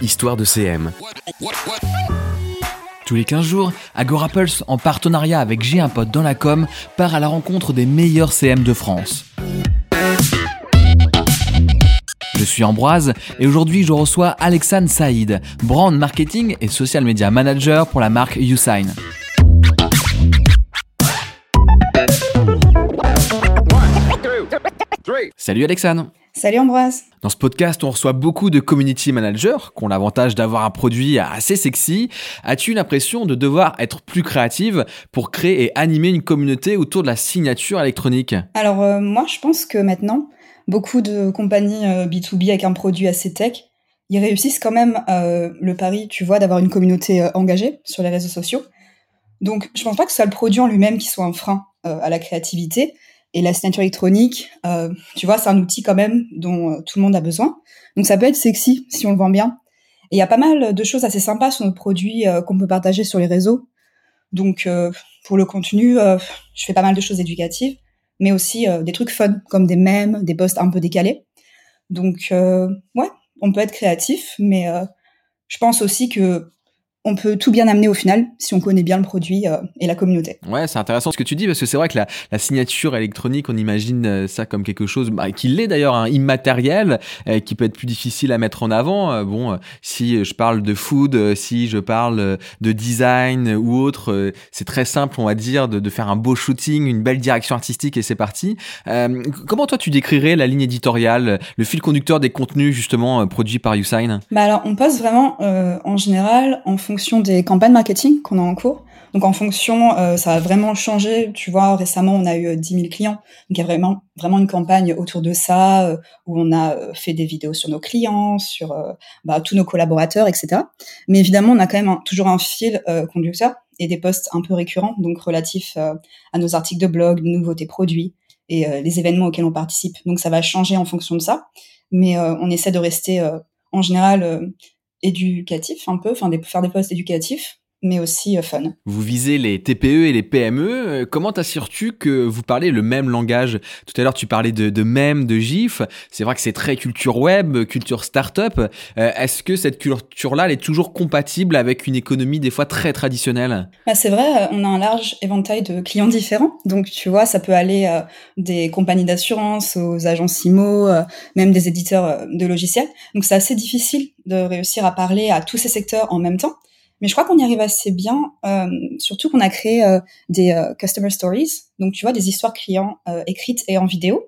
Histoire de CM. Tous les 15 jours, AgoraPulse, en partenariat avec J'ai un pote dans la com, part à la rencontre des meilleurs CM de France. Je suis Ambroise et aujourd'hui je reçois Alexandre Saïd, brand marketing et social media manager pour la marque Usign. Salut Alexandre Salut Ambroise Dans ce podcast, on reçoit beaucoup de community managers qui ont l'avantage d'avoir un produit assez sexy. As-tu l'impression de devoir être plus créative pour créer et animer une communauté autour de la signature électronique? Alors euh, moi je pense que maintenant, beaucoup de compagnies B2B euh, avec un produit assez tech, ils réussissent quand même euh, le pari, tu vois, d'avoir une communauté engagée sur les réseaux sociaux. Donc je pense pas que ce soit le produit en lui-même qui soit un frein à la créativité, et la signature électronique, euh, tu vois, c'est un outil quand même dont euh, tout le monde a besoin. Donc ça peut être sexy si on le vend bien. Et il y a pas mal de choses assez sympas sur nos produits euh, qu'on peut partager sur les réseaux. Donc pour le contenu, je fais pas mal de choses éducatives, mais aussi des trucs fun, comme des mèmes, des posts un peu décalés. Donc ouais, on peut être créatif, mais je pense aussi que on peut tout bien amener au final si on connaît bien le produit euh, et la communauté. Ouais, c'est intéressant ce que tu dis parce que c'est vrai que la, signature électronique, on imagine euh, ça comme quelque chose bah, qui l'est d'ailleurs un immatériel, euh, qui peut être plus difficile à mettre en avant. bon, si je parle de food, si je parle de design ou autre, c'est très simple, on va dire, de, faire un beau shooting, une belle direction artistique et c'est parti. comment toi tu décrirais la ligne éditoriale, le fil conducteur des contenus justement produits par Usign Bah alors, on passe vraiment en général en fonction fonction des campagnes marketing qu'on a en cours. Donc en fonction, euh, ça a vraiment changé. Tu vois, récemment, on a eu 10 euh, 000 clients. Donc il y a vraiment, vraiment une campagne autour de ça, euh, où on a fait des vidéos sur nos clients, sur bah, tous nos collaborateurs, etc. Mais évidemment, on a quand même toujours un fil conducteur et des posts un peu récurrents, donc relatifs à nos articles de blog, nouveautés produits et les événements auxquels on participe. Donc ça va changer en fonction de ça. Mais on essaie de rester en général éducatif un peu, enfin faire des posts éducatifs mais aussi euh, fun. Vous visez les TPE et les PME. Euh, comment t'assures-tu que vous parlez le même langage? Tout à l'heure, tu parlais de, de mèmes, de gifs. C'est vrai que c'est très culture web, culture startup. Euh, Est-ce que cette culture-là, elle est toujours compatible avec une économie des fois très traditionnelle? Bah, C'est vrai, on a un large éventail de clients différents. Donc, tu vois, ça peut aller euh, des compagnies d'assurance aux agences IMO, même des éditeurs de logiciels. Donc, c'est assez difficile de réussir à parler à tous ces secteurs en même temps. Mais je crois qu'on y arrive assez bien, euh, surtout qu'on a créé euh, des euh, customer stories, donc tu vois des histoires clients écrites et en vidéo,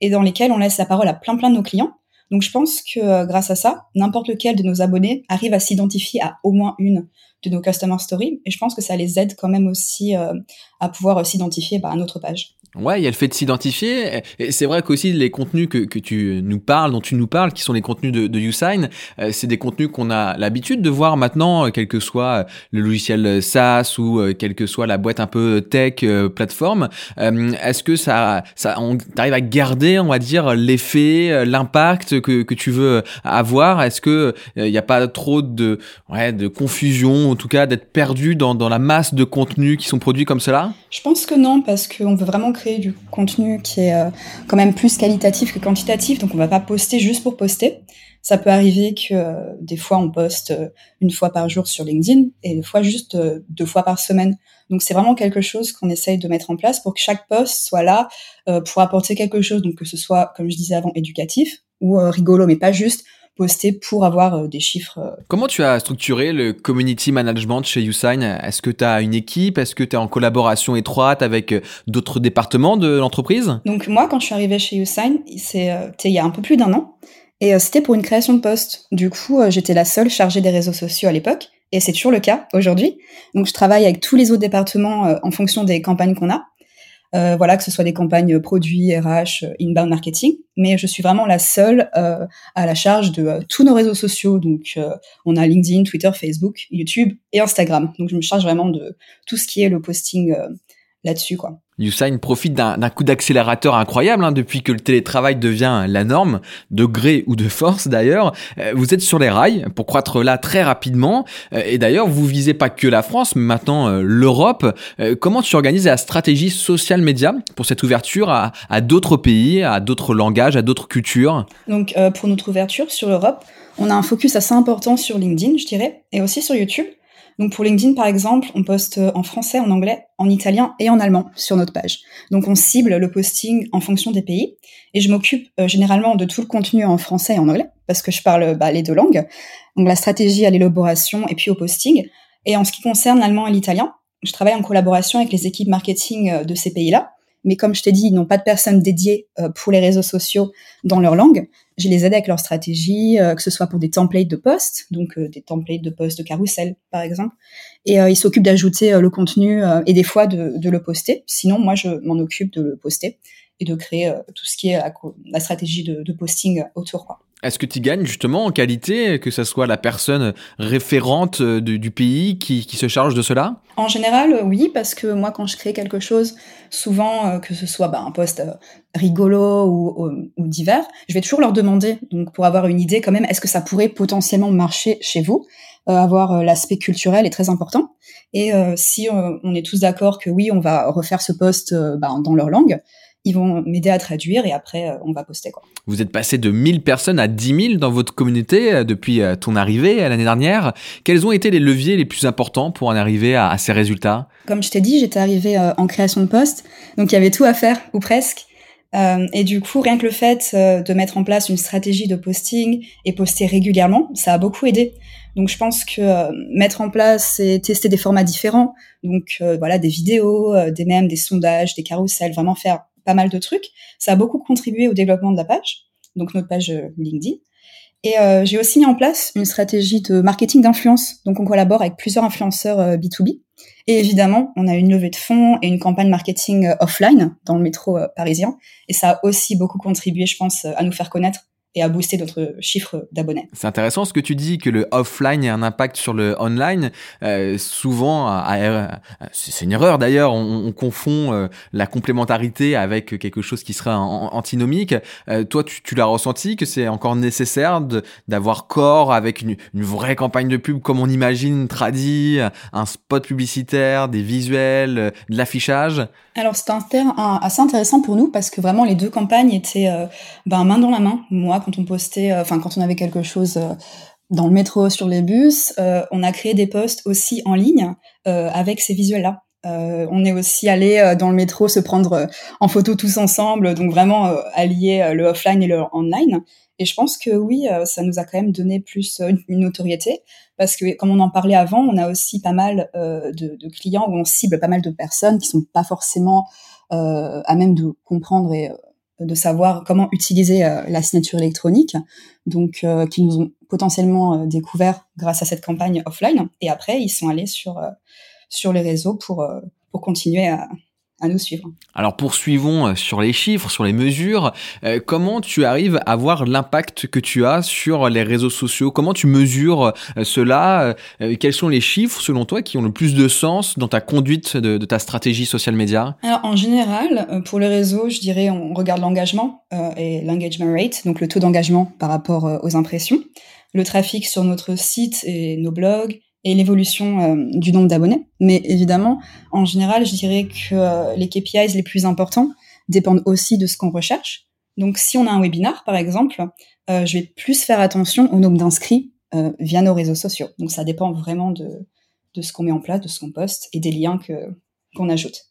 et dans lesquelles on laisse la parole à plein plein de nos clients. Donc je pense que grâce à ça, n'importe lequel de nos abonnés arrive à s'identifier à au moins une de nos customer stories, et je pense que ça les aide quand même aussi à pouvoir s'identifier bah, à notre page. Ouais, il y a le fait de s'identifier. Et c'est vrai qu'aussi les contenus que, tu nous parles, dont tu nous parles, qui sont les contenus de, YouSign, euh, c'est des contenus qu'on a l'habitude de voir maintenant, euh, quel que soit euh, le logiciel SaaS ou quelle que soit la boîte un peu tech plateforme. Est-ce que ça, ça, on arrive à garder, on va dire, l'effet, l'impact que, que tu veux avoir? Est-ce que il n'y a pas trop de, ouais, de confusion, en tout cas d'être perdu dans, la masse de contenus qui sont produits comme cela Je pense que non, parce qu'on veut vraiment créer du contenu qui est euh, quand même plus qualitatif que quantitatif, donc on va pas poster juste pour poster. Ça peut arriver que euh, des fois on poste euh, une fois par jour sur LinkedIn et des fois juste deux fois par semaine. Donc c'est vraiment quelque chose qu'on essaye de mettre en place pour que chaque post soit là pour apporter quelque chose, donc que ce soit, comme je disais avant, éducatif ou rigolo, mais pas juste poster pour avoir euh, des chiffres. Euh. Comment tu as structuré le community management chez Usign? Est-ce que tu as une équipe? Est-ce que tu es en collaboration étroite avec euh, d'autres départements de l'entreprise? Donc moi, quand je suis arrivée chez Usign, c'est il y a un peu plus d'un an, et c'était pour une création de poste. Du coup, j'étais la seule chargée des réseaux sociaux à l'époque, et c'est toujours le cas aujourd'hui. Donc je travaille avec tous les autres départements en fonction des campagnes qu'on a. Euh, voilà, que ce soit des campagnes produits, RH, inbound marketing. Mais je suis vraiment la seule euh, à la charge de euh, tous nos réseaux sociaux. Donc, on a LinkedIn, Twitter, Facebook, YouTube et Instagram. Donc, je me charge vraiment de tout ce qui est le posting là-dessus, quoi. Usain profite d'un coup d'accélérateur incroyable hein, depuis que le télétravail devient la norme, de gré ou de force d'ailleurs. Euh, vous êtes sur les rails pour croître là très rapidement. Euh, et d'ailleurs, vous visez pas que la France, mais maintenant euh, l'Europe. comment tu organises la stratégie social média pour cette ouverture à, à d'autres pays, à d'autres langages, à d'autres cultures? Donc pour notre ouverture sur l'Europe, on a un focus assez important sur LinkedIn, je dirais, et aussi sur YouTube. Donc pour LinkedIn, par exemple, on poste en français, en anglais, en italien et en allemand sur notre page. Donc on cible le posting en fonction des pays. Et je m'occupe euh, généralement de tout le contenu en français et en anglais, parce que je parle bah, les deux langues. Donc la stratégie à l'élaboration et puis au posting. Et en ce qui concerne l'allemand et l'italien, je travaille en collaboration avec les équipes marketing euh, de ces pays-là. Mais comme je t'ai dit, ils n'ont pas de personnes dédiées euh, pour les réseaux sociaux dans leur langue. Je les aide avec leur stratégie, euh, que ce soit pour des templates de posts, donc euh, des templates de posts de carrousel par exemple. Et ils s'occupent d'ajouter le contenu et des fois de, de, le poster. Sinon, moi, je m'en occupe de le poster et de créer tout ce qui est la, stratégie de, de, posting autour. Quoi. Est-ce que tu gagnes justement en qualité, que ce soit la personne référente du pays qui, qui, se charge de cela? En général, oui, parce que moi, quand je crée quelque chose, souvent, que ce soit bah, un post rigolo ou, ou, divers, je vais toujours leur demander, donc pour avoir une idée quand même, est-ce que ça pourrait potentiellement marcher chez vous? Euh, Avoir euh, l'aspect culturel est très important. Et euh, si on est tous d'accord que oui, on va refaire ce post bah, dans leur langue, ils vont m'aider à traduire et après on va poster quoi. Vous êtes passé de 1000 personnes à 10 000 dans votre communauté depuis ton arrivée l'année dernière. Quels ont été les leviers les plus importants pour en arriver à, à ces résultats? Comme je t'ai dit, j'étais arrivée en création de poste, donc il y avait tout à faire ou presque. Euh, et du coup, rien que le fait euh, de mettre en place une stratégie de posting et poster régulièrement, ça a beaucoup aidé. Donc, je pense que euh, mettre en place et tester des formats différents, donc voilà, des vidéos, des mèmes, des sondages, des carousels, vraiment faire pas mal de trucs, ça a beaucoup contribué au développement de la page, donc notre page LinkedIn. Et j'ai aussi mis en place une stratégie de marketing d'influence. Donc, on collabore avec plusieurs influenceurs B2B et évidemment, on a une levée de fonds et une campagne marketing euh, offline dans le métro euh, parisien. Et ça a aussi beaucoup contribué, je pense, à nous faire connaître et à booster notre chiffre d'abonnés. C'est intéressant ce que tu dis, que le offline a un impact sur le online. Euh, souvent, c'est une erreur d'ailleurs, on, confond euh, la complémentarité avec quelque chose qui serait antinomique. Euh, toi, tu, tu l'as ressenti que c'est encore nécessaire d'avoir corps avec une, une, vraie campagne de pub comme on imagine, tradit, un spot publicitaire, des visuels, de l'affichage? Alors c'était un terme assez intéressant pour nous parce que vraiment les deux campagnes étaient ben, main dans la main. Moi, quand on postait, euh, enfin quand on avait quelque chose euh, dans le métro, sur les bus, on a créé des posts aussi en ligne avec ces visuels-là. on est aussi allé dans le métro se prendre en photo tous ensemble, donc vraiment allier le offline et le online. Et je pense que oui, euh, ça nous a quand même donné plus euh, une notoriété parce que comme on en parlait avant, on a aussi pas mal euh, de, de, clients où on cible pas mal de personnes qui sont pas forcément euh, à même de comprendre et de savoir comment utiliser la signature électronique, donc qui nous ont potentiellement découvert grâce à cette campagne offline. Et après, ils sont allés sur sur les réseaux pour pour continuer à, à nous suivre. Alors poursuivons euh, sur les chiffres, sur les mesures. Euh, comment tu arrives à voir l'impact que tu as sur les réseaux sociaux? Comment tu mesures euh, cela? Quels sont les chiffres selon toi qui ont le plus de sens dans ta conduite de, ta stratégie social média Alors en général, pour les réseaux, je dirais on regarde l'engagement et l'engagement rate, donc le taux d'engagement par rapport aux impressions, le trafic sur notre site et nos blogs, et l'évolution euh, du nombre d'abonnés. Mais évidemment, en général, je dirais que euh, les KPIs les plus importants dépendent aussi de ce qu'on recherche. Donc, si on a un webinar, par exemple, euh, je vais plus faire attention au nombre d'inscrits via nos réseaux sociaux. Donc, ça dépend vraiment de, de ce qu'on met en place, de ce qu'on poste et des liens que,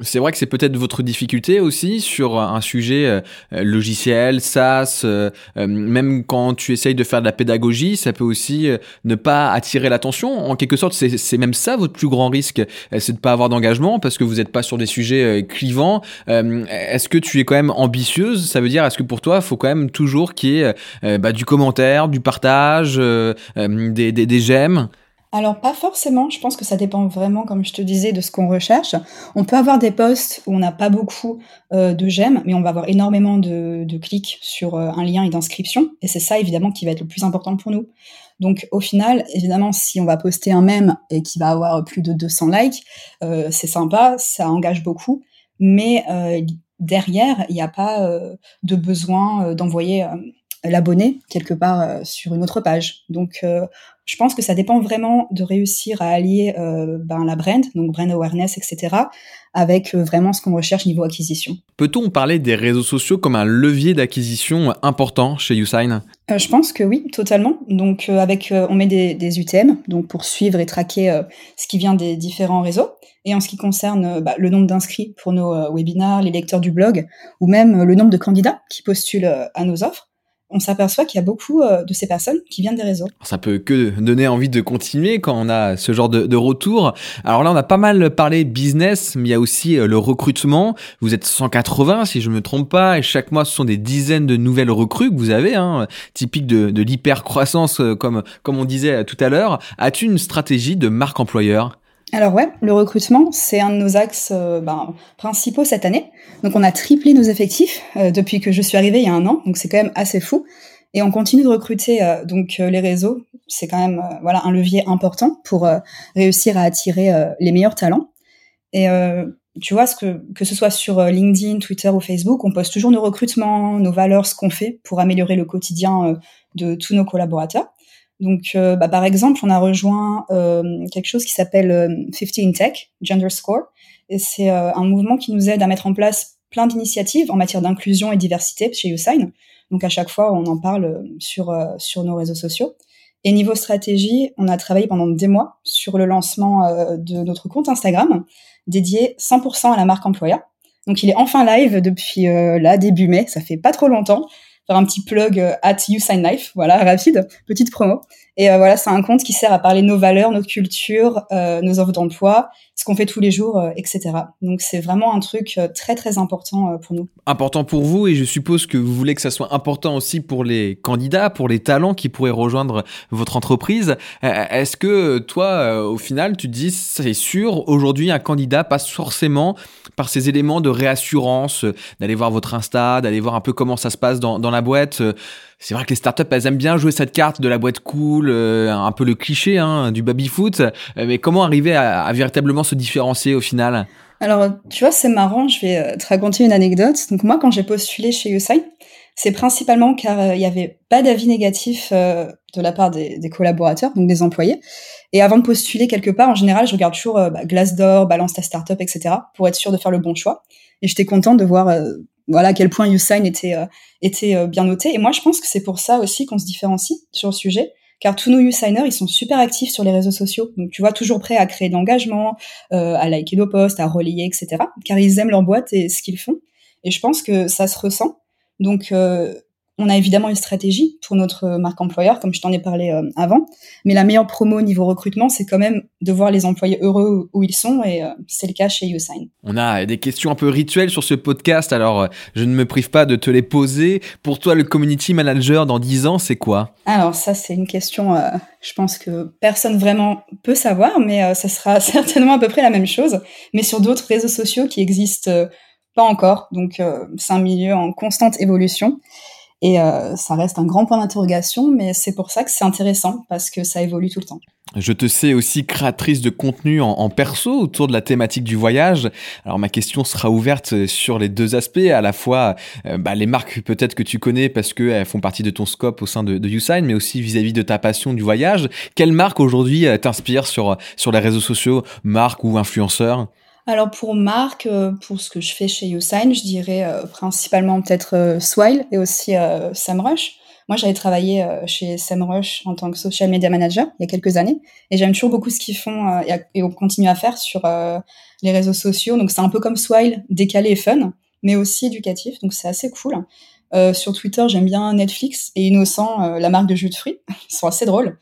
C'est vrai que c'est peut-être votre difficulté aussi sur un sujet euh, logiciel, SaaS, euh, euh, même quand tu essayes de faire de la pédagogie, ça peut aussi ne pas attirer l'attention. En quelque sorte, c'est même ça votre plus grand risque, c'est de pas avoir d'engagement parce que vous n'êtes pas sur des sujets clivants. est-ce que tu es quand même ambitieuse? Ça veut dire, est-ce que pour toi, il faut quand même toujours qu'il y ait bah, du commentaire, du partage, des, des, des j'aime? Alors pas forcément, je pense que ça dépend vraiment, comme je te disais, de ce qu'on recherche. On peut avoir des posts où on n'a pas beaucoup euh, de j'aime, mais on va avoir énormément de, clics sur euh, un lien et d'inscription, et c'est ça évidemment qui va être le plus important pour nous. Donc au final, évidemment, si on va poster un mème et qui va avoir plus de 200 likes, euh, c'est sympa, ça engage beaucoup, mais derrière, il n'y a pas de besoin d'envoyer l'abonné quelque part sur une autre page. Donc, je pense que ça dépend vraiment de réussir à allier ben, la brand, donc brand awareness, etc., avec vraiment ce qu'on recherche niveau acquisition. Peut-on parler des réseaux sociaux comme un levier d'acquisition important chez YouSign? Je pense que oui, totalement. Donc, avec, on met des, des, UTM, donc pour suivre et traquer ce qui vient des différents réseaux. Et en ce qui concerne bah, le nombre d'inscrits pour nos webinars, les lecteurs du blog, ou même le nombre de candidats qui postulent à nos offres, on s'aperçoit qu'il y a beaucoup euh, de ces personnes qui viennent des réseaux. Ça peut que donner envie de continuer quand on a ce genre de, retour. Alors là, on a pas mal parlé business, mais il y a aussi euh, le recrutement. Vous êtes 180, si je me trompe pas, et chaque mois, ce sont des dizaines de nouvelles recrues que vous avez, hein, typique de, de l'hyper-croissance, euh, comme, comme on disait tout à l'heure. As-tu une stratégie de marque employeur? Alors ouais, le recrutement, c'est un de nos axes euh, ben, principaux cette année. Donc on a triplé nos effectifs euh, depuis que je suis arrivée il y a un an, donc c'est quand même assez fou. Et on continue de recruter euh, donc les réseaux, c'est quand même voilà un levier important pour réussir à attirer les meilleurs talents. Et tu vois, ce que, que ce soit sur LinkedIn, Twitter ou Facebook, on poste toujours nos recrutements, nos valeurs, ce qu'on fait pour améliorer le quotidien de tous nos collaborateurs. Donc, euh, bah, par exemple, on a rejoint euh, quelque chose qui s'appelle 50 in Tech, Gender Score, et c'est euh, un mouvement qui nous aide à mettre en place plein d'initiatives en matière d'inclusion et diversité chez YouSign. Donc, à chaque fois, on en parle sur sur nos réseaux sociaux. Et niveau stratégie, on a travaillé pendant des mois sur le lancement de notre compte Instagram dédié 100% à la marque employeur. Donc, il est enfin live depuis là début mai. Ça fait pas trop longtemps faire un petit plug euh, at YouSignLife, voilà, rapide, petite promo. Et euh, voilà, c'est un compte qui sert à parler nos valeurs, nos cultures, euh, nos offres d'emploi, ce qu'on fait tous les jours, etc. Donc c'est vraiment un truc très très important pour nous. Important pour vous et je suppose que vous voulez que ça soit important aussi pour les candidats, pour les talents qui pourraient rejoindre votre entreprise. Est-ce que toi, au final, tu te dis, c'est sûr, aujourd'hui un candidat passe forcément par ces éléments de réassurance, d'aller voir votre Insta, d'aller voir un peu comment ça se passe dans, dans la boîte. Euh, c'est vrai que les startups, elles aiment bien jouer cette carte de la boîte cool, euh, un peu le cliché hein, du baby-foot. Euh, mais comment arriver à, véritablement se différencier au final? Alors, tu vois, c'est marrant, je vais te raconter une anecdote. Donc moi, quand j'ai postulé chez USAI, c'est principalement car il n'y avait pas d'avis négatif de la part des, collaborateurs, donc des employés. Et avant de postuler quelque part, en général, je regarde toujours bah, Glassdoor, Balance ta startup, etc., pour être sûr de faire le bon choix. Et j'étais contente de voir voilà à quel point YouSign était euh, était euh, bien noté. Et moi, je pense que c'est pour ça aussi qu'on se différencie sur le sujet, car tous nos YouSigners, ils sont super actifs sur les réseaux sociaux. Donc, tu vois, toujours prêts à créer de l'engagement, euh, à liker nos posts, à relayer, etc. Car ils aiment leur boîte et ce qu'ils font. Et je pense que ça se ressent. Donc, on a évidemment une stratégie pour notre marque employeur, comme je t'en ai parlé euh, avant. Mais la meilleure promo au niveau recrutement, c'est quand même de voir les employés heureux où ils sont, et euh, c'est le cas chez YouSign. On a des questions un peu rituelles sur ce podcast, alors euh, je ne me prive pas de te les poser. Pour toi, le community manager dans 10 ans, c'est quoi? Alors ça, c'est une question, je pense que personne vraiment peut savoir, mais ça sera certainement à peu près la même chose, mais sur d'autres réseaux sociaux qui existent pas encore. Donc c'est un milieu en constante évolution. Et euh, ça reste un grand point d'interrogation, mais c'est pour ça que c'est intéressant, parce que ça évolue tout le temps. Je te sais aussi créatrice de contenu en, perso autour de la thématique du voyage. Alors ma question sera ouverte sur les deux aspects, à la fois euh, bah, les marques peut-être que tu connais parce qu'elles font partie de ton scope au sein de, YouSign, mais aussi vis-à-vis de ta passion du voyage. Quelle marque aujourd'hui euh, t'inspire sur, sur les réseaux sociaux, marque ou influenceur? Alors pour marque, euh, pour ce que je fais chez YouSign, je dirais euh, principalement peut-être euh, Swile et aussi SEMrush. Moi, j'avais travaillé chez SEMrush en tant que social media manager il y a quelques années et j'aime toujours beaucoup ce qu'ils font et, on continue à faire sur les réseaux sociaux. Donc c'est un peu comme Swile, décalé et fun, mais aussi éducatif. Donc c'est assez cool. sur Twitter, j'aime bien Netflix et Innocent, la marque de jus de fruits. Ils sont assez drôles.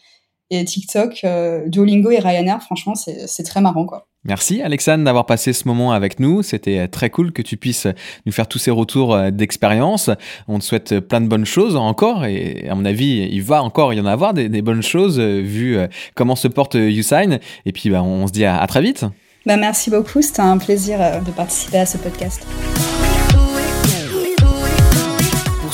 Et TikTok, Duolingo et Ryanair, franchement, c'est très marrant quoi. Merci Alexandre d'avoir passé ce moment avec nous. C'était euh, très cool que tu puisses nous faire tous ces retours euh, d'expérience. On te souhaite plein de bonnes choses encore et à mon avis, il va encore y en avoir des, bonnes choses euh, vu comment se porte YouSign. Et puis bah, on se dit à, très vite. Bah, merci beaucoup, c'était un plaisir de participer à ce podcast